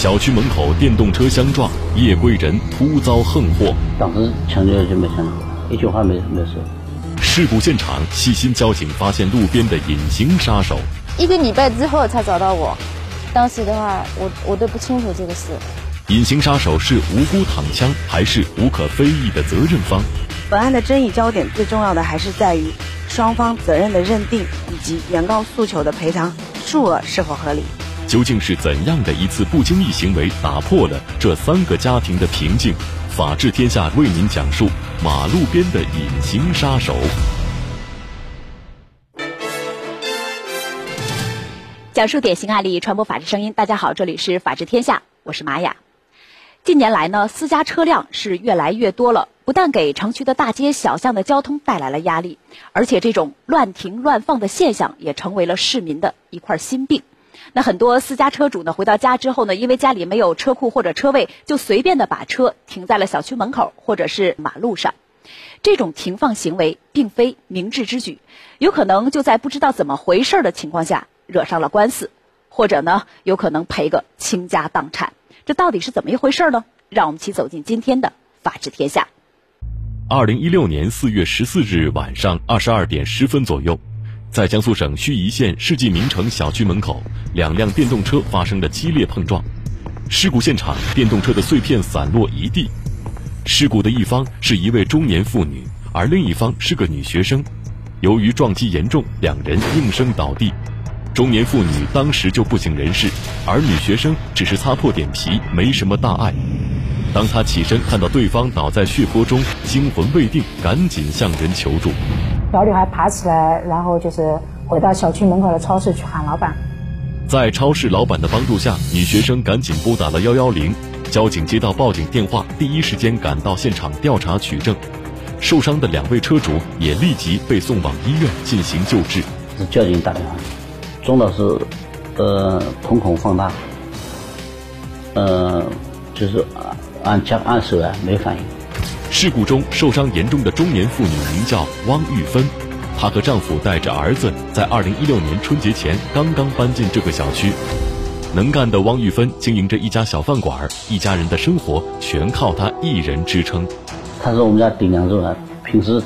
小区门口电动车相撞，夜归人突遭横祸。当时抢救就没抢救，一句话没没说。事故现场，细心交警发现路边的隐形杀手。一个礼拜之后才找到我，当时的话，我我都不清楚这个事。隐形杀手是无辜躺枪，还是无可非议的责任方？本案的争议焦点最重要的还是在于双方责任的认定以及原告诉求的赔偿数额是否合理。究竟是怎样的一次不经意行为打破了这三个家庭的平静？法治天下为您讲述马路边的隐形杀手。讲述典型案例，传播法治声音。大家好，这里是法治天下，我是玛雅。近年来呢，私家车辆是越来越多了，不但给城区的大街小巷的交通带来了压力，而且这种乱停乱放的现象也成为了市民的一块心病。那很多私家车主呢，回到家之后呢，因为家里没有车库或者车位，就随便的把车停在了小区门口或者是马路上。这种停放行为并非明智之举，有可能就在不知道怎么回事的情况下惹上了官司，或者呢，有可能赔个倾家荡产。这到底是怎么一回事呢？让我们一起走进今天的法治天下。二零一六年四月十四日晚上二十二点十分左右。在江苏省盱眙县世纪名城小区门口，两辆电动车发生了激烈碰撞。事故现场，电动车的碎片散落一地。事故的一方是一位中年妇女，而另一方是个女学生。由于撞击严重，两人应声倒地。中年妇女当时就不省人事，而女学生只是擦破点皮，没什么大碍。当她起身看到对方倒在血泊中，惊魂未定，赶紧向人求助。小女孩爬起来，然后就是回到小区门口的超市去喊老板。在超市老板的帮助下，女学生赶紧拨打了幺幺零。交警接到报警电话，第一时间赶到现场调查取证。受伤的两位车主也立即被送往医院进行救治。是交警打电话，撞的是呃瞳孔放大，呃就是按按按手啊没反应。事故中受伤严重的中年妇女名叫汪玉芬，她和丈夫带着儿子在二零一六年春节前刚刚搬进这个小区。能干的汪玉芬经营着一家小饭馆，一家人的生活全靠她一人支撑。她是我们家顶梁柱啊，平时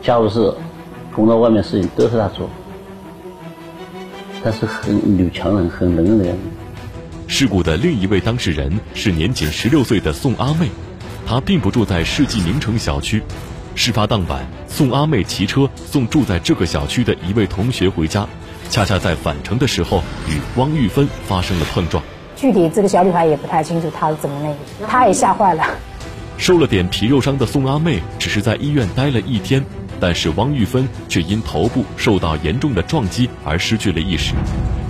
家务事、工作外面事情都是她做。她是很女强人、很能人的人。事故的另一位当事人是年仅十六岁的宋阿妹。她并不住在世纪名城小区。事发当晚，宋阿妹骑车送住在这个小区的一位同学回家，恰恰在返程的时候与汪玉芬发生了碰撞。具体这个小女孩也不太清楚她是怎么那个，她也吓坏了。受了点皮肉伤的宋阿妹只是在医院待了一天，但是汪玉芬却因头部受到严重的撞击而失去了意识，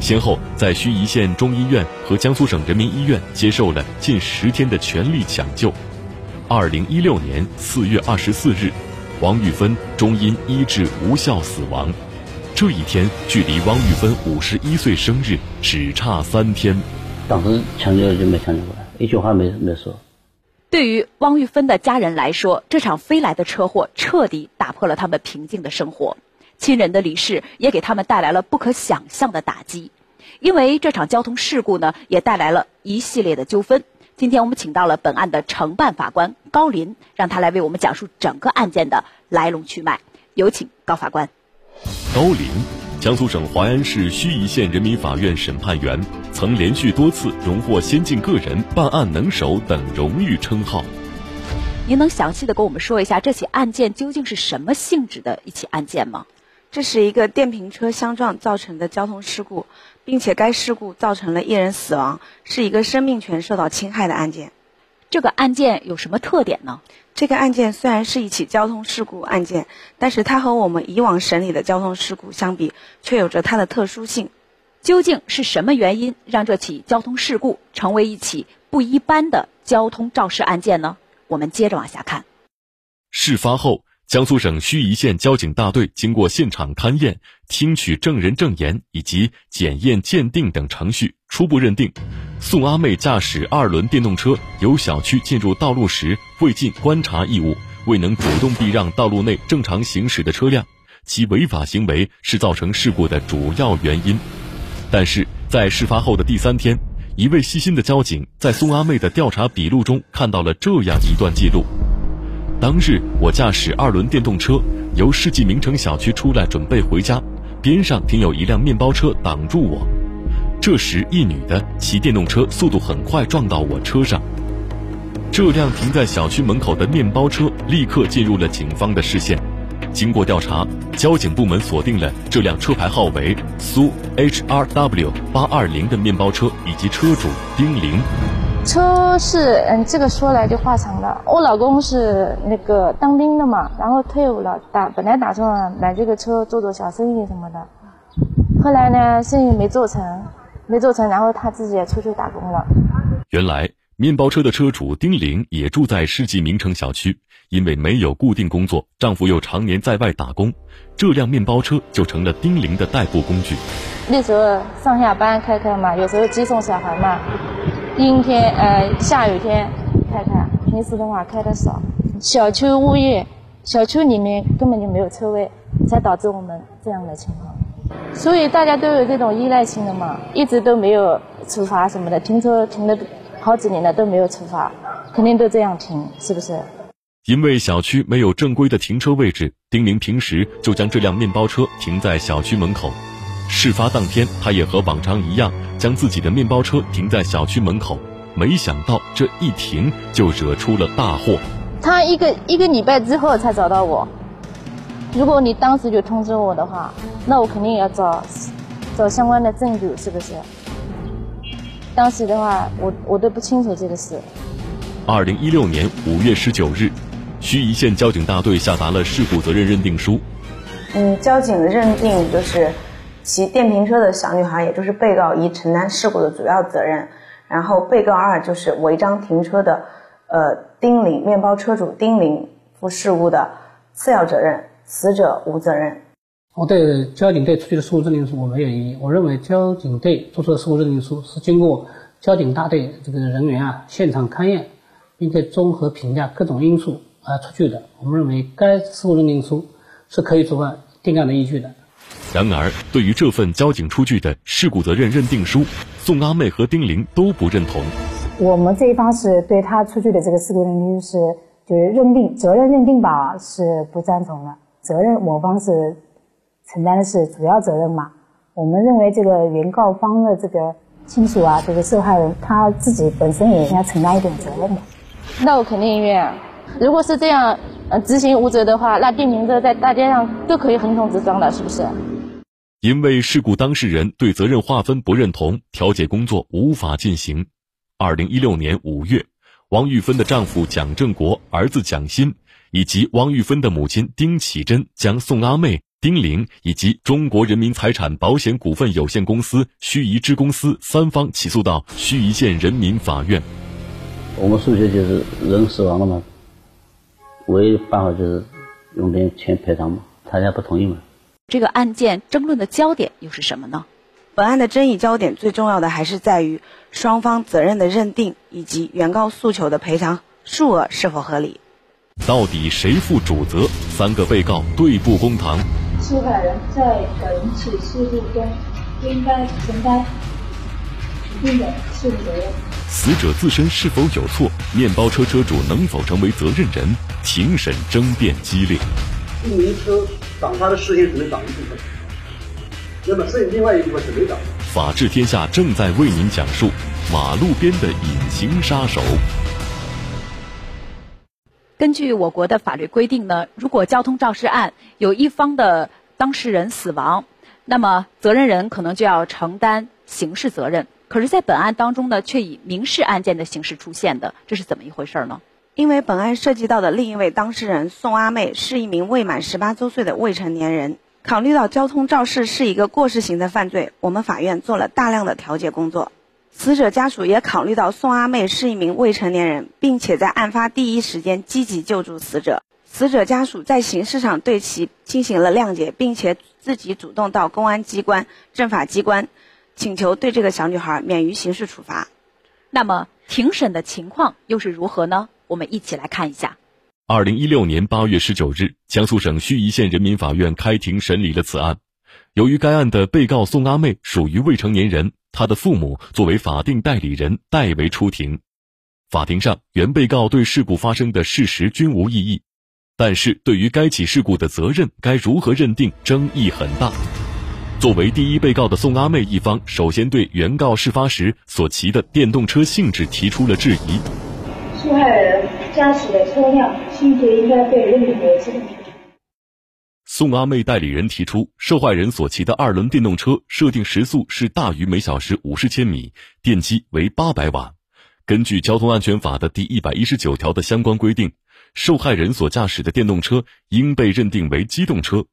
先后在盱眙县中医院和江苏省人民医院接受了近十天的全力抢救。二零一六年四月二十四日，王玉芬终因医治无效死亡。这一天距离汪玉芬五十一岁生日只差三天。当时抢救就没抢救过来，一句话没没说。对于汪玉芬的家人来说，这场飞来的车祸彻底打破了他们平静的生活。亲人的离世也给他们带来了不可想象的打击，因为这场交通事故呢，也带来了一系列的纠纷。今天我们请到了本案的承办法官高林，让他来为我们讲述整个案件的来龙去脉。有请高法官。高林，江苏省淮安市盱眙县人民法院审判员，曾连续多次荣获先进个人、办案能手等荣誉称号。您能详细的跟我们说一下这起案件究竟是什么性质的一起案件吗？这是一个电瓶车相撞造成的交通事故。并且该事故造成了一人死亡，是一个生命权受到侵害的案件。这个案件有什么特点呢？这个案件虽然是一起交通事故案件，但是它和我们以往审理的交通事故相比，却有着它的特殊性。究竟是什么原因让这起交通事故成为一起不一般的交通肇事案件呢？我们接着往下看。事发后。江苏省盱眙县交警大队经过现场勘验、听取证人证言以及检验鉴定等程序，初步认定，宋阿妹驾驶二轮电动车由小区进入道路时未尽观察义务，未能主动避让道路内正常行驶的车辆，其违法行为是造成事故的主要原因。但是在事发后的第三天，一位细心的交警在宋阿妹的调查笔录中看到了这样一段记录：当日我驾驶二轮电动车由世纪名城小区出来，准备回家，边上停有一辆面包车挡住我。这时，一女的骑电动车速度很快，撞到我车上。这辆停在小区门口的面包车立刻进入了警方的视线。经过调查，交警部门锁定了这辆车牌号为苏 HRW 八二零的面包车以及车主丁玲。车是嗯，这个说来就话长了。我老公是那个当兵的嘛，然后退伍了，打本来打算买这个车做做小生意什么的，后来呢，生意没做成，没做成，然后他自己也出去打工了。原来。面包车的车主丁玲也住在世纪名城小区，因为没有固定工作，丈夫又常年在外打工，这辆面包车就成了丁玲的代步工具。那时候上下班开开嘛，有时候接送小孩嘛，阴天呃下雨天开开，平时的话开的少。小区物业，小区里面根本就没有车位，才导致我们这样的情况。所以大家都有这种依赖性的嘛，一直都没有处罚什么的，停车停的。好几年了都没有处罚，肯定都这样停，是不是？因为小区没有正规的停车位置，丁玲平时就将这辆面包车停在小区门口。事发当天，他也和往常一样，将自己的面包车停在小区门口。没想到这一停就惹出了大祸。他一个一个礼拜之后才找到我。如果你当时就通知我的话，那我肯定要找找相关的证据，是不是？当时的话，我我都不清楚这个事。二零一六年五月十九日，盱眙县交警大队下达了事故责任认定书。嗯，交警认定就是骑电瓶车的小女孩，也就是被告一承担事故的主要责任，然后被告二就是违章停车的，呃，丁玲面包车主丁玲负事故的次要责任，死者无责任。我对交警队出具的事故认定书我没有异议。我认为交警队做出的事故认定书是经过交警大队这个人员啊现场勘验，并且综合评价各种因素而出具的。我们认为该事故认定书是可以作为定案的依据的。然而，对于这份交警出具的事故责任认定书，宋阿妹和丁玲都不认同。我们这一方是对他出具的这个事故认定是就是认定责任认定吧是不赞同的。责任我方是。承担的是主要责任嘛？我们认为这个原告方的这个亲属啊，这个受害人他自己本身也应该承担一点责任的。那我肯定愿。如果是这样，呃，执行无责的话，那电瓶车在大街上都可以横冲直撞了，是不是？因为事故当事人对责任划分不认同，调解工作无法进行。二零一六年五月，王玉芬的丈夫蒋正国、儿子蒋新以及王玉芬的母亲丁启珍将宋阿妹。丁玲以及中国人民财产保险股份有限公司盱眙支公司三方起诉到盱眙县人民法院。我们诉求就是人死亡了嘛，唯一办法就是用点钱赔偿嘛，他家不同意嘛。这个案件争论的焦点又是什么呢？本案的争议焦点最重要的还是在于双方责任的认定以及原告诉求的赔偿数额是否合理。到底谁负主责？三个被告对簿公堂。受害人在本起事故中应该承担一定的事故责任。死者自身是否有错？面包车车主能否成为责任人？庭审争辩激烈。一名车挡他的视线只能挡一部分，那么剩另外一部分是没挡。法治天下正在为您讲述马路边的隐形杀手。根据我国的法律规定呢，如果交通肇事案有一方的当事人死亡，那么责任人可能就要承担刑事责任。可是，在本案当中呢，却以民事案件的形式出现的，这是怎么一回事呢？因为本案涉及到的另一位当事人宋阿妹是一名未满十八周岁的未成年人，考虑到交通肇事是一个过失型的犯罪，我们法院做了大量的调解工作。死者家属也考虑到宋阿妹是一名未成年人，并且在案发第一时间积极救助死者。死者家属在形式上对其进行了谅解，并且自己主动到公安机关、政法机关，请求对这个小女孩免于刑事处罚。那么庭审的情况又是如何呢？我们一起来看一下。二零一六年八月十九日，江苏省盱眙县人民法院开庭审理了此案。由于该案的被告宋阿妹属于未成年人，她的父母作为法定代理人代为出庭。法庭上，原被告对事故发生的事实均无异议，但是对于该起事故的责任该如何认定，争议很大。作为第一被告的宋阿妹一方，首先对原告事发时所骑的电动车性质提出了质疑。受害人驾驶的车辆性质应该被认定为机动车。宋阿妹代理人提出，受害人所骑的二轮电动车设定时速是大于每小时五十千米，电机为八百瓦。根据《交通安全法》的第一百一十九条的相关规定，受害人所驾驶的电动车应被认定为机动车。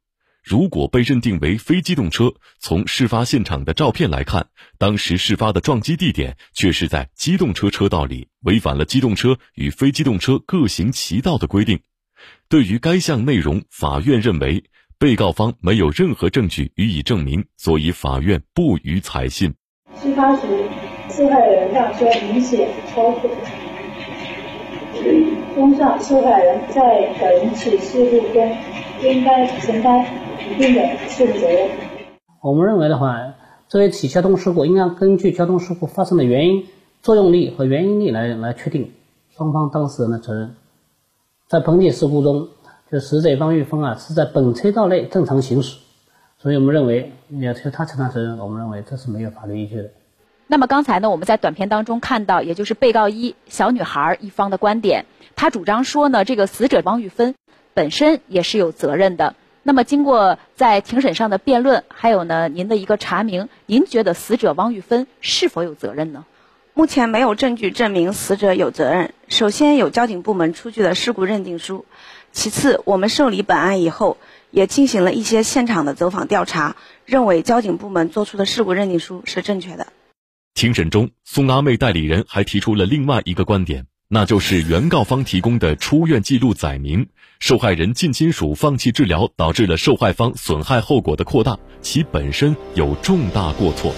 如果被认定为非机动车，从事发现场的照片来看，当时事发的撞击地点却是在机动车车道里，违反了机动车与非机动车各行其道的规定。对于该项内容，法院认为被告方没有任何证据予以证明，所以法院不予采信。事发时，受害人辆车明显超速。综上，受害人在本起事故中应该承担。一定的事故责任。我们认为的话，这一起交通事故应该根据交通事故发生的原因、作用力和原因力来来确定双方当事人的责任。在本起事故中，就死者汪玉峰啊是在本车道内正常行驶，所以我们认为要求他承担责任，我们认为这是没有法律依据的。那么刚才呢，我们在短片当中看到，也就是被告一小女孩一方的观点，他主张说呢，这个死者汪玉芬本身也是有责任的。那么，经过在庭审上的辩论，还有呢，您的一个查明，您觉得死者汪玉芬是否有责任呢？目前没有证据证明死者有责任。首先有交警部门出具的事故认定书，其次我们受理本案以后，也进行了一些现场的走访调查，认为交警部门作出的事故认定书是正确的。庭审中，宋阿妹代理人还提出了另外一个观点。那就是原告方提供的出院记录载明，受害人近亲属放弃治疗，导致了受害方损害后果的扩大，其本身有重大过错。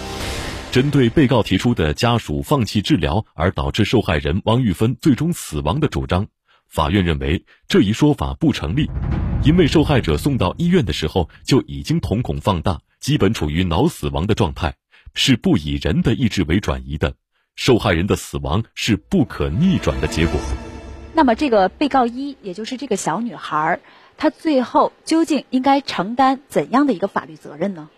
针对被告提出的家属放弃治疗而导致受害人汪玉芬最终死亡的主张，法院认为这一说法不成立，因为受害者送到医院的时候就已经瞳孔放大，基本处于脑死亡的状态，是不以人的意志为转移的。受害人的死亡是不可逆转的结果。那么，这个被告一，也就是这个小女孩，她最后究竟应该承担怎样的一个法律责任呢？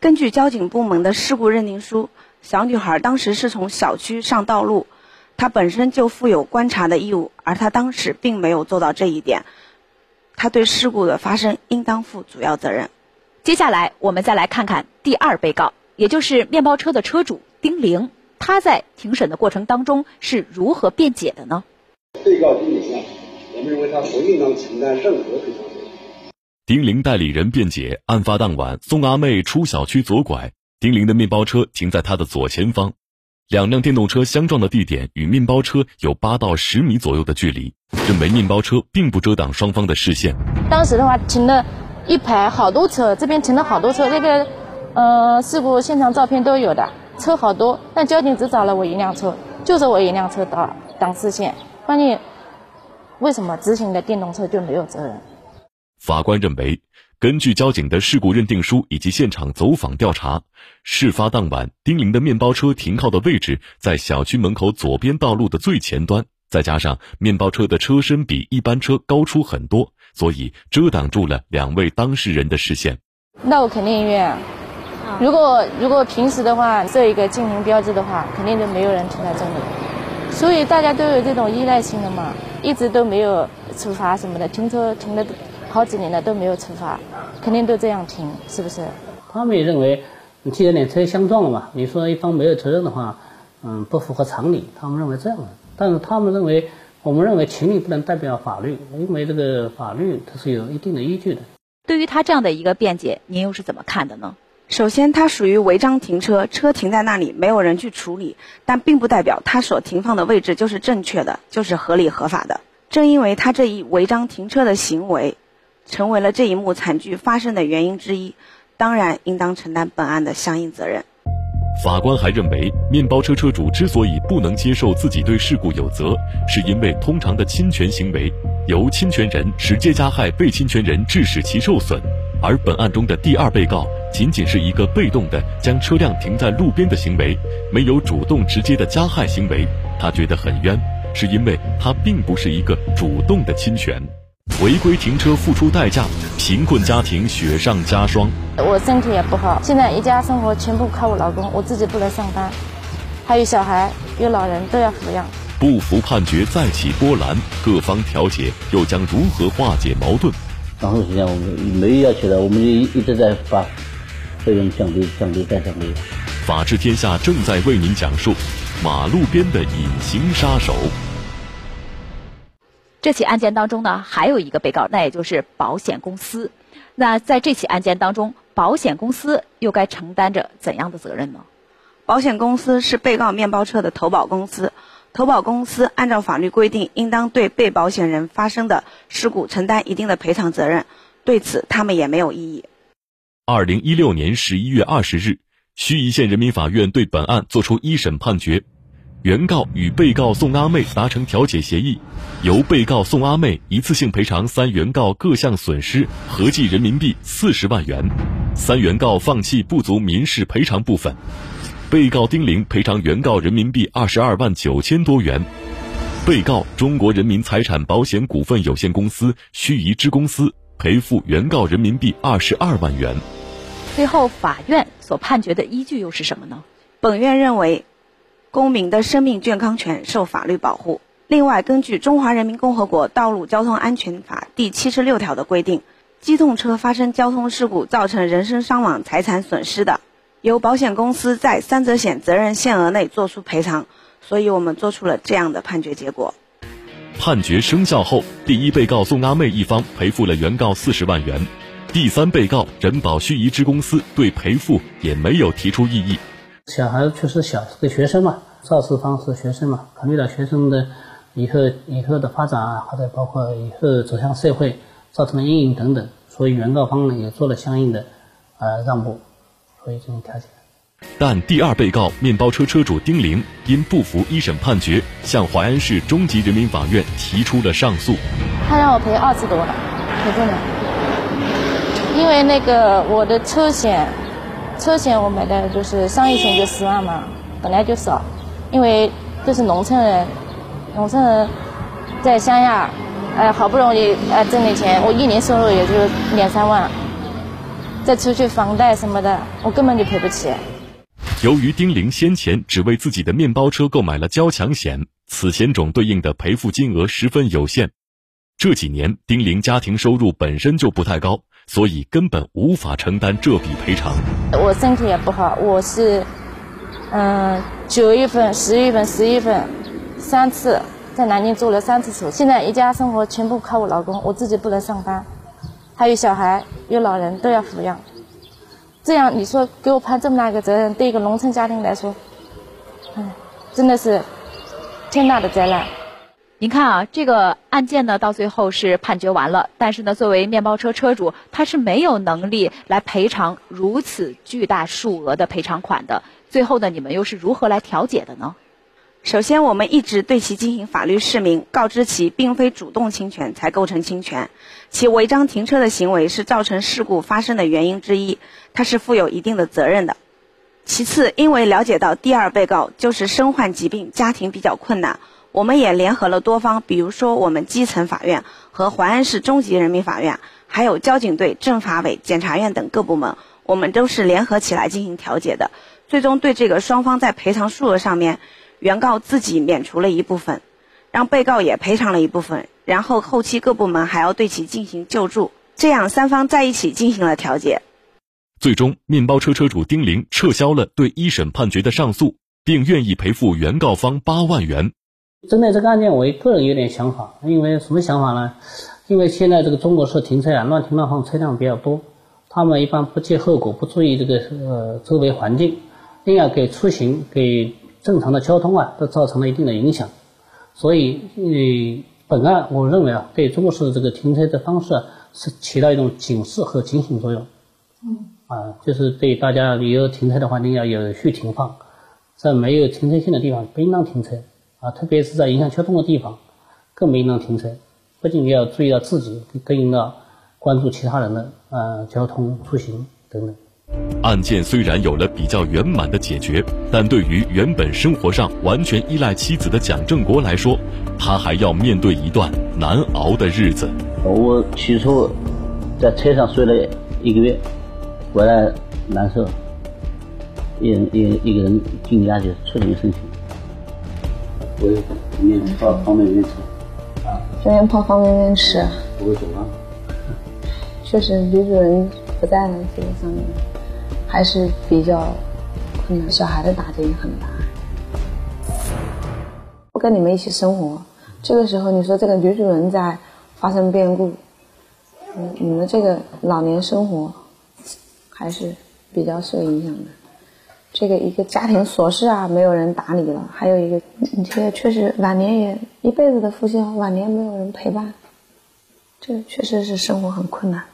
根据交警部门的事故认定书，小女孩当时是从小区上道路，她本身就负有观察的义务，而她当时并没有做到这一点，她对事故的发生应当负主要责任。接下来，我们再来看看第二被告，也就是面包车的车主丁玲。他在庭审的过程当中是如何辩解的呢？被告丁玲啊，我们认为他不应当承担任何赔偿责任。丁玲代理人辩解：案发当晚，宋阿妹出小区左拐，丁玲的面包车停在她的左前方，两辆电动车相撞的地点与面包车有八到十米左右的距离，认为面包车并不遮挡双方的视线。当时的话，停了一排好多车，这边停了好多车，那个呃事故现场照片都有的。车好多，但交警只找了我一辆车，就是我一辆车挡挡视线。关键为什么直行的电动车就没有责任？法官认为，根据交警的事故认定书以及现场走访调查，事发当晚丁玲的面包车停靠的位置在小区门口左边道路的最前端，再加上面包车的车身比一般车高出很多，所以遮挡住了两位当事人的视线。那我肯定愿。如果如果平时的话设一个禁停标志的话，肯定就没有人停在这里。所以大家都有这种依赖性的嘛，一直都没有处罚什么的，停车停了好几年了都没有处罚，肯定都这样停，是不是？他们也认为，既然两车相撞了嘛，你说一方没有责任的话，嗯，不符合常理。他们认为这样的，但是他们认为，我们认为情理不能代表法律，因为这个法律它是有一定的依据的。对于他这样的一个辩解，您又是怎么看的呢？首先，它属于违章停车，车停在那里，没有人去处理，但并不代表它所停放的位置就是正确的，就是合理合法的。正因为他这一违章停车的行为，成为了这一幕惨剧发生的原因之一，当然应当承担本案的相应责任。法官还认为，面包车车主之所以不能接受自己对事故有责，是因为通常的侵权行为由侵权人直接加害被侵权人，致使其受损，而本案中的第二被告。仅仅是一个被动的将车辆停在路边的行为，没有主动直接的加害行为，他觉得很冤，是因为他并不是一个主动的侵权。违规停车付出代价，贫困家庭雪上加霜。我身体也不好，现在一家生活全部靠我老公，我自己不能上班，还有小孩，有老人都要抚养。不服判决再起波澜，各方调解又将如何化解矛盾？然后实际上我们没要求的，我们就一直在把费用降低、降低再降低。法治天下正在为您讲述马路边的隐形杀手。这起案件当中呢，还有一个被告，那也就是保险公司。那在这起案件当中，保险公司又该承担着怎样的责任呢？保险公司是被告面包车的投保公司，投保公司按照法律规定，应当对被保险人发生的事故承担一定的赔偿责任。对此，他们也没有异议。二零一六年十一月二十日，盱眙县人民法院对本案作出一审判决。原告与被告宋阿妹达成调解协议，由被告宋阿妹一次性赔偿三原告各项损失，合计人民币四十万元。三原告放弃不足民事赔偿部分，被告丁玲赔偿原告人民币二十二万九千多元。被告中国人民财产保险股份有限公司盱眙支公司赔付原告人民币二十二万元。最后，法院所判决的依据又是什么呢？本院认为。公民的生命健康权受法律保护。另外，根据《中华人民共和国道路交通安全法》第七十六条的规定，机动车发生交通事故造成人身伤亡、财产损失的，由保险公司在三者险责任限额内作出赔偿。所以我们做出了这样的判决结果。判决生效后，第一被告宋阿妹一方赔付了原告四十万元，第三被告人保盱眙支公司对赔付也没有提出异议。小孩确实小，是个学生嘛，肇事方是学生嘛，考虑到学生的以后以后的发展啊，或者包括以后走向社会造成的阴影等等，所以原告方呢也做了相应的呃让步，所以进行调解。但第二被告面包车车主丁玲因不服一审判决，向淮安市中级人民法院提出了上诉。他让我赔二十多了，赔不了，因为那个我的车险。车险我买的就是商业险，就十万嘛，本来就少，因为都是农村人，农村人在乡下，哎，好不容易哎挣点钱，我一年收入也就两三万，再出去房贷什么的，我根本就赔不起。由于丁玲先前只为自己的面包车购买了交强险，此险种对应的赔付金额十分有限。这几年丁玲家庭收入本身就不太高。所以根本无法承担这笔赔偿。我身体也不好，我是，嗯，九月份、十月份、十一月份，三次在南京做了三次手术。现在一家生活全部靠我老公，我自己不能上班，还有小孩、有老人都要抚养。这样你说给我判这么大一个责任，对一个农村家庭来说，哎，真的是天大的灾难。您看啊，这个案件呢，到最后是判决完了，但是呢，作为面包车车主，他是没有能力来赔偿如此巨大数额的赔偿款的。最后呢，你们又是如何来调解的呢？首先，我们一直对其进行法律释明，告知其并非主动侵权才构成侵权，其违章停车的行为是造成事故发生的原因之一，他是负有一定的责任的。其次，因为了解到第二被告就是身患疾病，家庭比较困难。我们也联合了多方，比如说我们基层法院和淮安市中级人民法院，还有交警队、政法委、检察院等各部门，我们都是联合起来进行调解的。最终对这个双方在赔偿数额上面，原告自己免除了一部分，让被告也赔偿了一部分，然后后期各部门还要对其进行救助，这样三方在一起进行了调解。最终，面包车车主丁玲撤销了对一审判决的上诉，并愿意赔付原告方八万元。针对这个案件，我个人有点想法，因为什么想法呢？因为现在这个中国式停车啊，乱停乱放车辆比较多，他们一般不计后果，不注意这个呃周围环境，另外给出行、给正常的交通啊，都造成了一定的影响。所以，呃，本案我认为啊，对中国式这个停车的方式啊，是起到一种警示和警醒作用。嗯。啊，就是对大家有停车的环境要有序停放，在没有停车线的地方不应当停车。啊，特别是在影响交通的地方，更不应当停车。不仅要注意到自己，更应当关注其他人的呃交通出行等等。案件虽然有了比较圆满的解决，但对于原本生活上完全依赖妻子的蒋正国来说，他还要面对一段难熬的日子。我起初在车上睡了一个月，回来难受，一人一一个人进家就触景生情。我面泡方便面吃，啊，天天泡方便面吃，不会走吗。确实，女主人不在了，这个上面。还是比较困难，小孩的打击也很大。不跟你们一起生活，这个时候你说这个女主人在发生变故，嗯，你们这个老年生活还是比较受影响的。这个一个家庭琐事啊，没有人打理了；还有一个，你这个确实晚年也一辈子的夫妻，晚年没有人陪伴，这确实是生活很困难。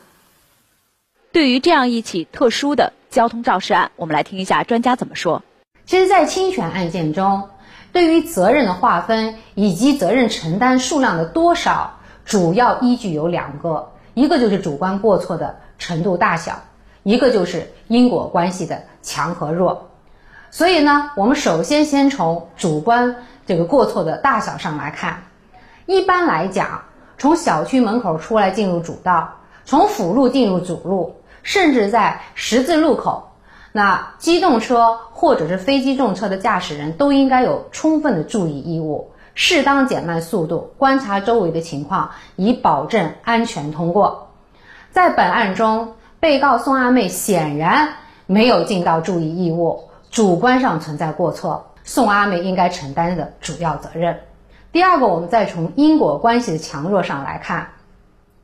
对于这样一起特殊的。交通肇事案，我们来听一下专家怎么说。其实，在侵权案件中，对于责任的划分以及责任承担数量的多少，主要依据有两个，一个就是主观过错的程度大小，一个就是因果关系的强和弱。所以呢，我们首先先从主观这个过错的大小上来看。一般来讲，从小区门口出来进入主道，从辅路进入主路。甚至在十字路口，那机动车或者是非机动车的驾驶人都应该有充分的注意义务，适当减慢速度，观察周围的情况，以保证安全通过。在本案中，被告宋阿妹显然没有尽到注意义务，主观上存在过错，宋阿妹应该承担的主要责任。第二个，我们再从因果关系的强弱上来看，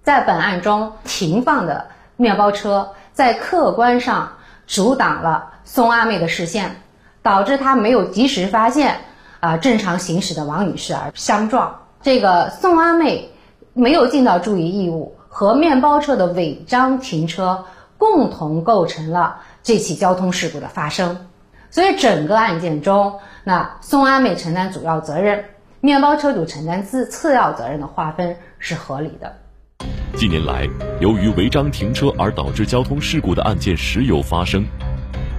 在本案中停放的。面包车在客观上阻挡了宋阿妹的视线，导致她没有及时发现啊正常行驶的王女士而相撞。这个宋阿妹没有尽到注意义务，和面包车的违章停车共同构成了这起交通事故的发生。所以整个案件中，那宋阿妹承担主要责任，面包车主承担次次要责任的划分是合理的。近年来，由于违章停车而导致交通事故的案件时有发生。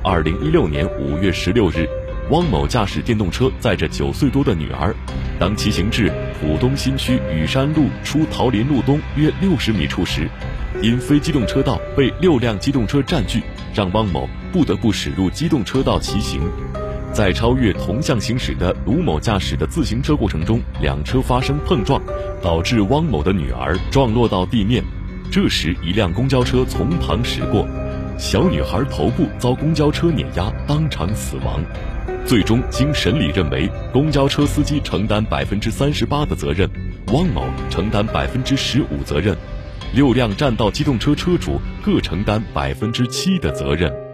二零一六年五月十六日，汪某驾驶电动车载着九岁多的女儿，当骑行至浦东新区雨山路出桃林路东约六十米处时，因非机动车道被六辆机动车占据，让汪某不得不驶入机动车道骑行。在超越同向行驶的卢某驾驶的自行车过程中，两车发生碰撞，导致汪某的女儿撞落到地面。这时，一辆公交车从旁驶过，小女孩头部遭公交车碾压，当场死亡。最终经审理认为，公交车司机承担百分之三十八的责任，汪某承担百分之十五责任，六辆占道机动车车主各承担百分之七的责任。